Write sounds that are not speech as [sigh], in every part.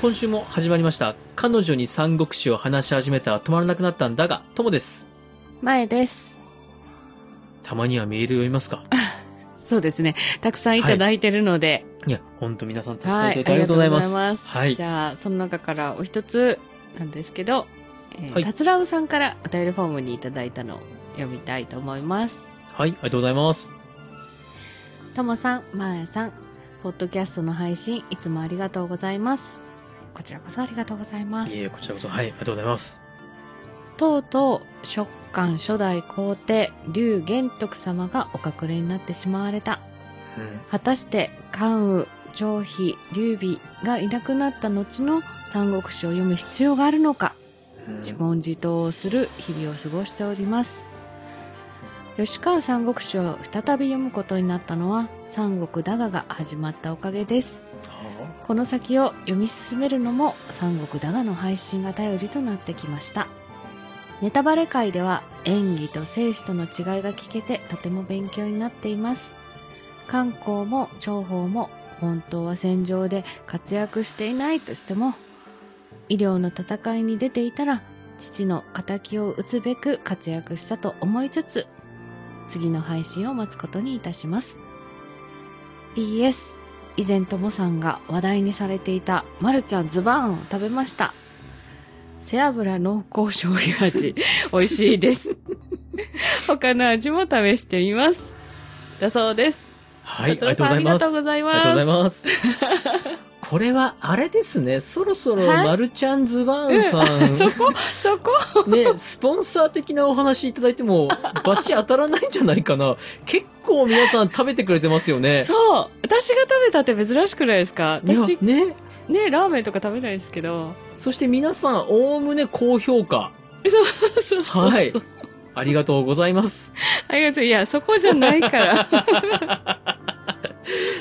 今週も始まりました。彼女に三国志を話し始めたら止まらなくなったんだが、ともです。前です。たまにはメール読みますか [laughs] そうですね。たくさんいただいてるので、いや、ほんと皆さんたくさんはいい、ただいてありがとうございます。ありがとうございます。はいじ。ゃあ、その中からお一つなんですけど、えーはいたつらうさんからお便りフォームにいただいたのを読みたいと思います。はい、ありがとうございます。ともさん、まえさん、ポッドキャストの配信いつもありがとうございます。こちらこそありがとうございます。いえ、こちらこそ、はい、ありがとうございます。とうとう、食感初代皇帝、劉玄徳様がお隠れになってしまわれた。うん。果たして関羽張飛劉備がいなくなった後の三国志を読む必要があるのか自問自答をする日々を過ごしております吉川三国志を再び読むことになったのは三国だがが始まったおかげです。はこの先を読み進めるのも三国だがの配信が頼りとなってきました。ネタバレ会では演技と生死との違いが聞けてとても勉強になっています。漢光も長宝も本当は戦場で活躍していないとしても医療の戦いに出ていたら父の仇を討つべく活躍したと思いつつ次の配信を待つことにいたします。PS 以前ともさんが話題にされていたマルちゃんズバーンを食べました。背脂濃厚醤油味。[laughs] 美味しいです。他の味も試してみます。だそうです。はい、ありがとうございます。ありがとうございますこれは、あれですね。そろそろ、はいマルちゃんズバーンさん、[laughs] そこ？そこ？ね、スポンサー的なお話いただいても、[laughs] バチ当たらないんじゃないかな。結構皆さん食べてくれてますよね。そう私が食べたって珍しくないですか？私ね。ねラーメンとか食べないですけどそして皆さん、おおむね高評価。そうそうそうはい。ありがとうございます。ありがとういやそこじゃないから [laughs]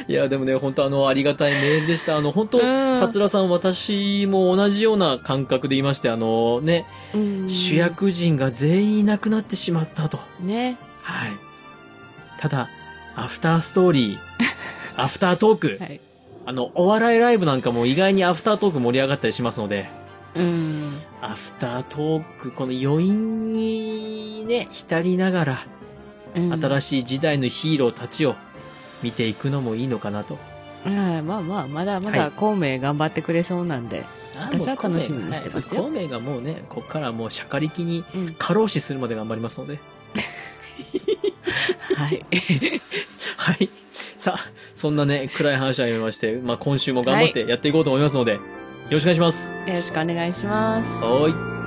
いや、でもね、本当あの、ありがたいメールでした。あの、本当うん。達郎さん、私も同じような感覚で言いまして、あの、ね、うん。主役陣が全員いなくなってしまったと。ね。はい。ただ、アフターストーリー、[laughs] アフタートーク、はい。あの、お笑いライブなんかも意外にアフタートーク盛り上がったりしますので、うん。アフタートーク、この余韻にね、浸りながら、うん。新しい時代のヒーローたちを見ていくのもいいのかなと。はいまあまあまだまはいだ孔明頑張ってくれそうなんで、私は楽しみにしてますよ孔明がもうね、こっからもうシャカリキにうん過労死するまで頑張りますので。はい [laughs] はい。さあ、そんなね、暗い話はやめまして、まあ今週も頑張ってやっていこうと思いますので、よろしくお願いします。よろしくお願いしますはーい。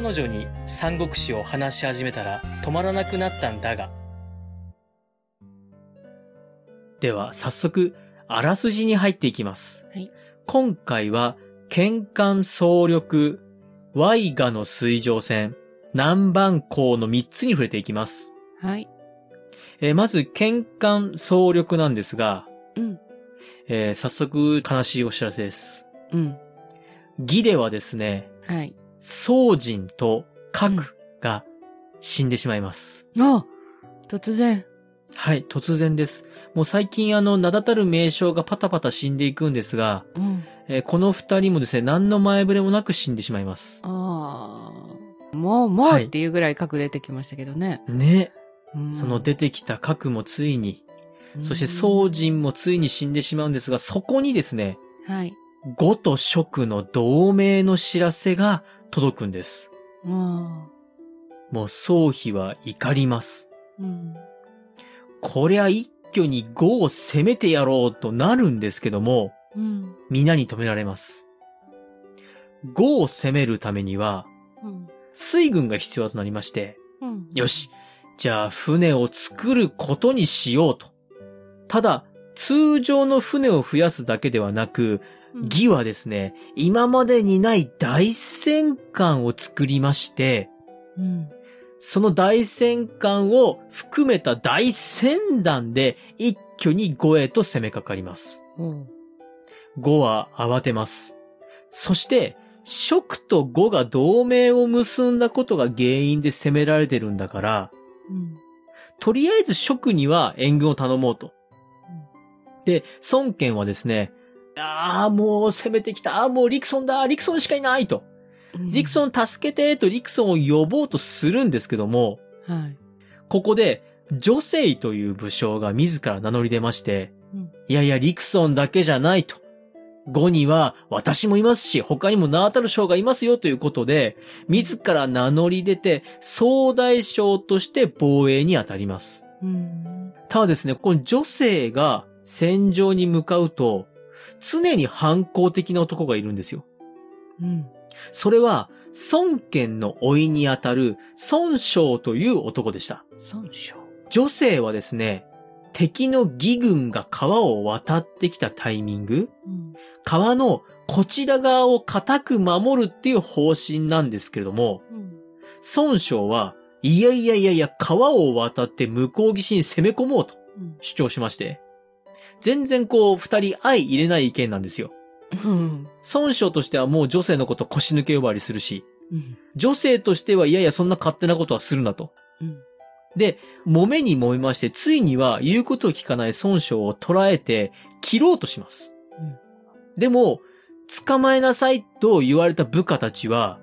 彼女に三国志を話し始めたら止まらなくなったんだが。では、早速、あらすじに入っていきます。はい今回は、剣艦総力、ワイガの水上船、南蛮港の3つに触れていきます。はいえーまず、剣艦総力なんですが、うんえー早速悲しいお知らせです。うん義ではですね、はい宗人と核が死んでしまいます。あ突然。はい、突然です。もう最近あの、名だたる名称がパタパタ死んでいくんですが、うん。えーこの二人もですね、何の前触れもなく死んでしまいます。ああもうもうはい。っていうぐらい核出てきましたけどね、ね。うん。その出てきた核もついに、そしてそう宗人もついに死んでしまうんですが、そこにですね、はい。呉と蜀の同盟の知らせが届くんです。うんもう宗妃は怒ります。うんこりゃ一挙に呉を攻めてやろうとなるんですけども、うん皆に止められます。呉を攻めるためには、うん水軍が必要となりまして、うんよし、じゃあ船を作ることにしようと。ただ、通常の船を増やすだけではなく、うん義はですね、今までにない大戦艦を作りまして、うんその大戦艦を含めた大戦団で一挙に呉へと攻めかかります。うん呉は慌てます。そして、蜀と呉が同盟を結んだことが原因で攻められてるんだから、うんとりあえず蜀には援軍を頼もうと。で、孫権はですね、ああ、もう攻めてきた。ああ、もうリクソンだ。リクソンしかいないと。リクソン助けてとリクソンを呼ぼうとするんですけども、はい。ここで、女性という武将が自ら名乗り出まして、うんいやいや、リクソンだけじゃないと。後には私もいますし、他にも名当たる将がいますよということで、自ら名乗り出て、総大将として防衛に当たります。うん。ただですね、この女性が戦場に向かうと、常に反抗的な男がいるんですよ。うん。それは、孫権の甥いにあたる孫将という男でした。孫将。女性はですね、敵の義軍が川を渡ってきたタイミング、うん。川のこちら側を固く守るっていう方針なんですけれども、うん。孫将は、いやいやいやいや、川を渡って向こう岸に攻め込もうとうん。主張しまして、全然こう、二人相入れない意見なんですよ。うん。孫将としてはもう女性のこと腰抜け呼ばわりするし、うん。女性としてはいやいやそんな勝手なことはするなと。うん。で、揉めに揉めまして、ついには言うことを聞かない孫将を捕らえて、切ろうとします。うんでも、捕まえなさいと言われた部下たちは、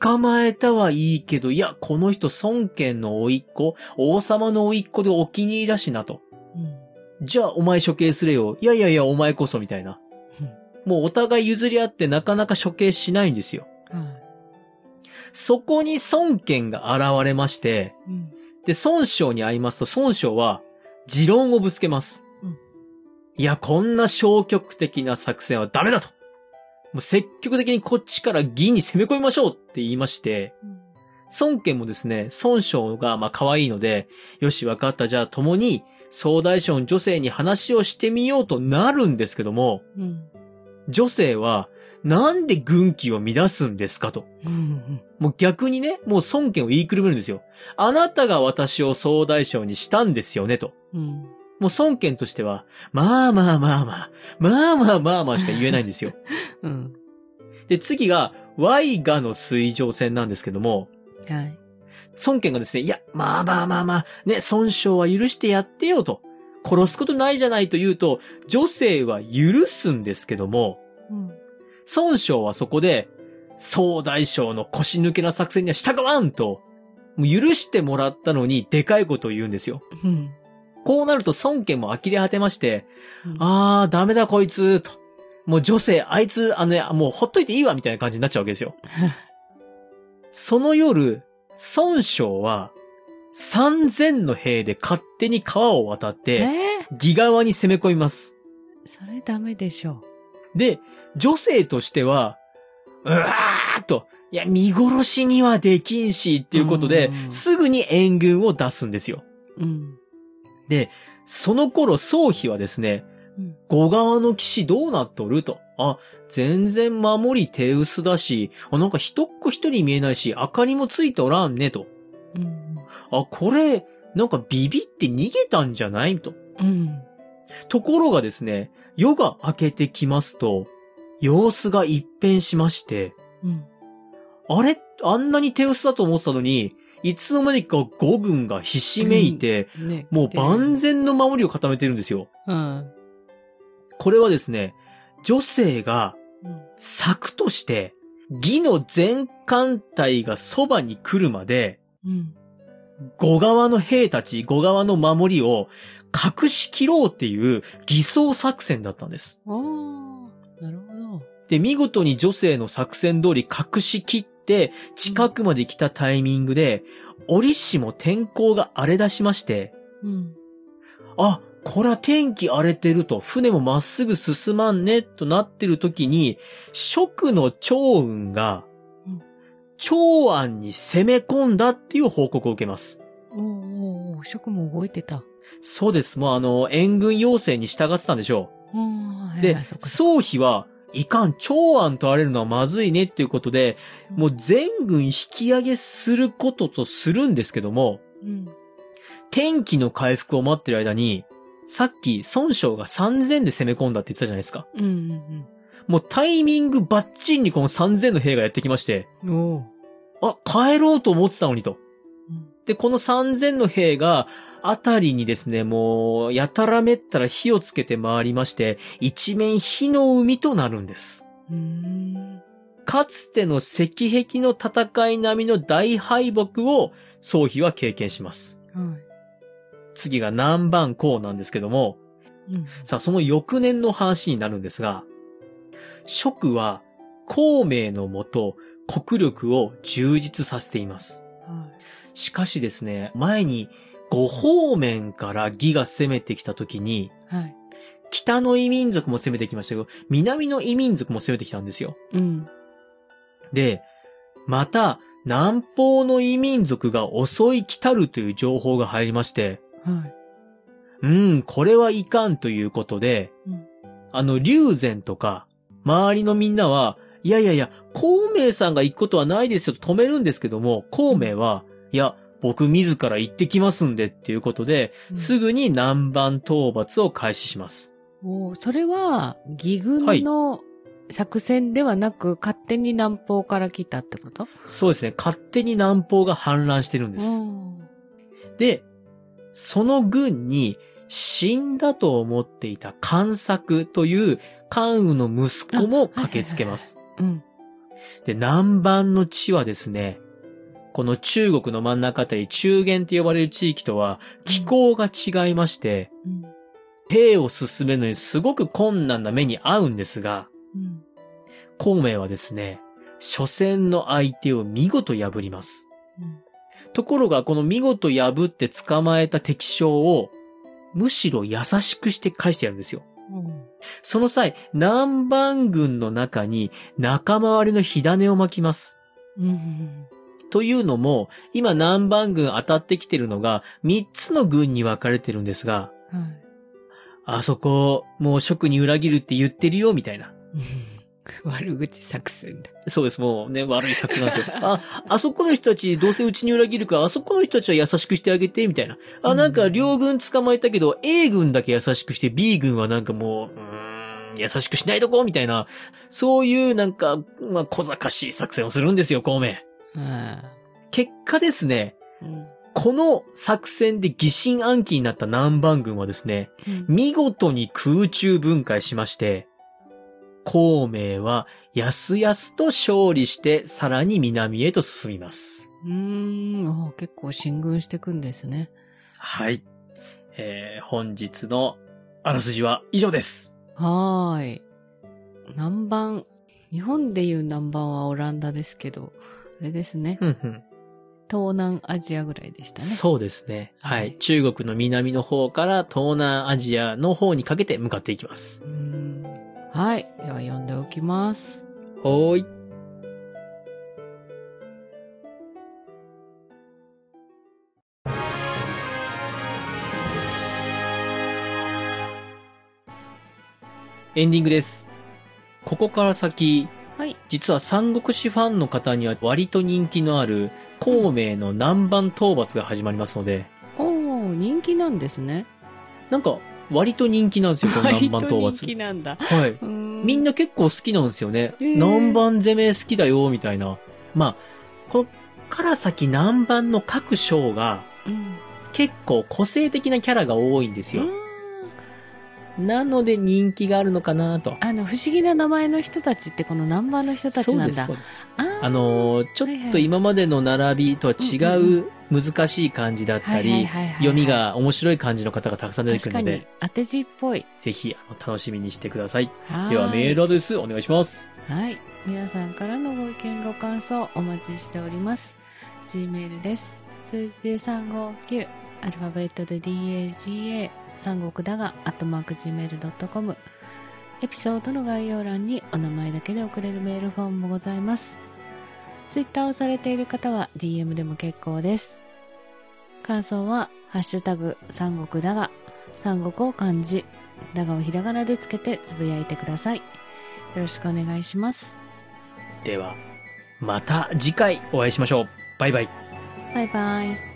捕まえたはいいけど、いや、この人孫権の甥っ子、王様の甥っ子でお気に入りだしなと。うん。じゃあお前処刑すれよ。いやいやいや、お前こそみたいな。もうお互い譲り合ってなかなか処刑しないんですよ。はい。そこに孫権が現れまして、うん。で、孫将に会いますと、孫将は、持論をぶつけます。うんいや、こんな消極的な作戦はダメだと。もう積極的にこっちから義に攻め込みましょうって言いまして、孫権もですね、孫将がまあ可愛いので、よし、わかった、じゃあ共に、総大将の女性に話をしてみようとなるんですけども、うん。女性は、なんで軍紀を乱すんですかと。うん。もう逆にね、もう孫権を言いくるめるんですよ。あなたが私を総大将にしたんですよね、と。うん。もう孫権としては、まあまあまあまあ、まあまあまあまあしか言えないんですよ。[laughs] うん。で、次が、ワイガの水上戦なんですけども、はい。孫権がですね、いや、まあまあまあまあ、ね、孫将は許してやってよと。殺すことないじゃないと言うと、女性は許すんですけども、うん。孫将はそこで、総大将の腰抜けな作戦には従わんと、もう許してもらったのにでかいことを言うんですよ。うん。こうなると孫権も呆れ果てまして、あ、あー、ダメだこいつ、と。もう女性、あいつ、あのね、もうほっといていいわ、みたいな感じになっちゃうわけですよ。[laughs] その夜、孫将は、3000の兵で勝手に川を渡っえて、え義側に攻め込みます。それダメでしょで、女性としては、うわーっと、いや、見殺しにはできんし、っていうことでう、んすぐに援軍を出すんですよ。う。うん。で、その頃、宗妃はですね、うん。後側の騎士どうなっとると。あ、全然守り手薄だし、あ、なんか一っ子一人見えないし、明かりもついておらんね、と。うん。あ、これ、なんかビビって逃げたんじゃない？と。うん。ところがですね、夜が明けてきますと、様子が一変しまして、うん。あれ？あんなに手薄だと思ってたのに、いつの間にか五軍がひしめいて、ね。もう万全の守りを固めてるんですよ。うん。これはですね、女性がうん。策として、義の全艦隊がそばに来るまで、うん。五側の兵たち、五側の守りを隠し切ろうっていう偽装作戦だったんです。ああ、なるほど。で、見事に女性の作戦通り隠し切って、近くまで来たタイミングで、折しも天候が荒れ出しまして、うん。あ、これは天気荒れてると、船もまっすぐ進まんね、となってる時に、蜀の長雲がうん、長安に攻め込んだっていう報告を受けます。おうおうおう、職も動いてた。そうです。もうあの、援軍要請に従ってたんでしょう。で宗妃は、いかん、長安と荒れるのはまずいねっていうことで、もう全軍引き上げすることとするんですけども、うん。天気の回復を待ってる間に、さっき孫将が3000で攻め込んだって言ってたじゃないですか。うんうんもうタイミングバッチリにこの3000の兵がやってきまして。あ、帰ろうと思ってたのにと。うんで、この3000の兵が、あたりにですね、もう、やたらめったら火をつけて回りまして、一面火の海となるんです。かつての石壁の戦い並みの大敗北を、宗妃は経験します。はい。次が南蛮港なんですけども、うん。さあ、その翌年の話になるんですが、蜀は、孔明のもと、国力を充実させています。はしかしですね、前に、五方面から義が攻めてきた時に、い。はい。北の異民族も攻めてきましたけど、南の異民族も攻めてきたんですよ。うん。で、また、南方の異民族が襲い来たるという情報が入りまして、はい。うん、これはいかんということで、うん。あの、龍禅とか、周りのみんなは、いやいやいや、孔明さんが行くことはないですよと止めるんですけども、孔明は、いや、僕自ら行ってきますんでっていうことで、すぐに南蛮討伐を開始します。おーそれは、義軍はい。の作戦ではなく、勝手に南方から来たってこと？そうですね、勝手に南方が反乱してるんです。で、その軍に死んだと思っていた関作という関羽の息子も駆けつけます。うん。で、南蛮の地はですね、この中国の真ん中あたり中原って呼ばれる地域とは気候が違いまして、うん。兵を進めるのにすごく困難な目に遭うんですが、うん。孔明はですね、初戦の相手を見事破ります。うんところが、この見事破って捕まえた敵将を、むしろ優しくして返してやるんですよ。うん。その際、南蛮軍の中に仲間割れの火種を巻きます。うん。というのも、今南蛮軍当たってきてるのが、3つの軍に分かれてるんですが、はい。あそこ、もう職に裏切るって言ってるよ、みたいな。[laughs] 悪口作戦だ。そうです、もうね、悪い作戦なんですよ。あ、あそこの人たちどうせうちに裏切るから、あそこの人たちは優しくしてあげて、みたいな。あ、なんか両軍捕まえたけど、A 軍だけ優しくして、B 軍はなんかもう、うーん、優しくしないとこ、みたいな。そういうなんか、まあ、小賢しい作戦をするんですよ、孔明。あ結果ですね、あ。うん。この作戦で疑心暗鬼になった南蛮軍はですね、見事に空中分解しまして、孔明はやすやすと勝利してさらに南へと進みます。うーん。結構進軍してくんですね。はい。えー、本日のあらすじは以上です。はーい。南蛮。日本でいう南蛮はオランダですけど、あれですね。うんうん東南アジアぐらいでしたね。そうですね。ははいい。中国の南の方から東南アジアの方にかけて向かっていきます。うーん。はい。では読んでおきます。ほーい。エンディングです。ここから先、はい。実は三国志ファンの方には割と人気のある孔明の南蛮討伐が始まりますので、おー、人気なんですね。なんか割と人気なんですよ、この南蛮討割と人気伐。なんだ。はい。みんな結構好きなんですよね。南蛮攻め好きだよ、みたいな。まあ、こっから先南蛮の各章がうん。結構個性的なキャラが多いんですよ。なので人気があるのかなと。あの、不思議な名前の人たちってこの南蛮の人たちなんだ。そうです、そうです。あのーちょっと今までの並びとは違う難しい感じだったり、読みが面白い感じの方がたくさん出てくるので、当て字っぽい。ぜひ楽しみにしてください。ではメールアドレスお願いします。はい。皆さんからのご意見ご感想お待ちしております。Gmail です。数字で359、アルファベットで DAGA、三国だが、アットマーク Gmail.com。エピソードの概要欄にお名前だけで送れるメールフォームもございます。Twitter をされている方は DM でも結構です。感想は、ハッシュタグ、三国だが、三国を漢字、だがをひらがなでつけてつぶやいてください。よろしくお願いします。では、また次回お会いしましょう。バイバイ。バイバイ。